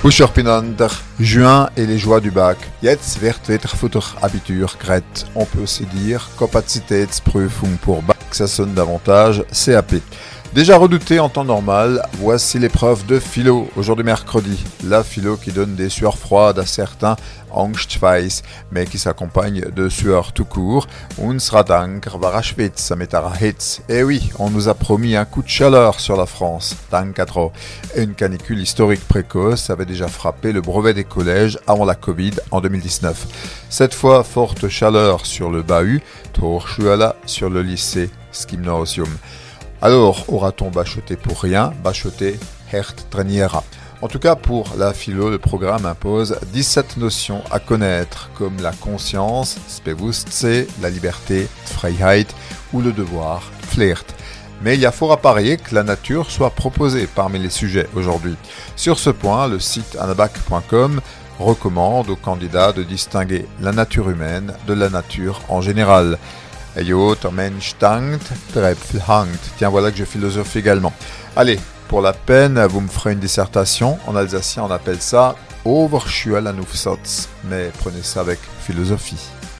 Buscherpinander, juin et les joies du bac. Jetzt wird wieder Futter Abitur Gret. On peut aussi dire Kapazitätsprüfung pour bac, ça sonne davantage CAP. Déjà redouté en temps normal, voici l'épreuve de philo, aujourd'hui mercredi. La philo qui donne des sueurs froides à certains, Angstweiss, mais qui s'accompagne de sueurs tout court. Unsra Dank war Schwitz, Hitz. Eh oui, on nous a promis un coup de chaleur sur la France, Dankatro. Et une canicule historique précoce avait déjà frappé le brevet des collèges avant la Covid en 2019. Cette fois, forte chaleur sur le Bahut, Torschuala sur le lycée Skimnosium. Alors, aura-t-on bachoté pour rien? Bachoté, Hert trainiera. En tout cas, pour la philo, le programme impose 17 notions à connaître, comme la conscience, Spewusstse, la liberté, Freiheit, ou le devoir, Flirt. Mais il y a fort à parier que la nature soit proposée parmi les sujets aujourd'hui. Sur ce point, le site anabac.com recommande aux candidats de distinguer la nature humaine de la nature en général. Mensch dankt, der hangt. Tiens, voilà que je philosophe également. Allez, pour la peine, vous me ferez une dissertation. En alsacien, on appelle ça Overschuel Mais prenez ça avec philosophie.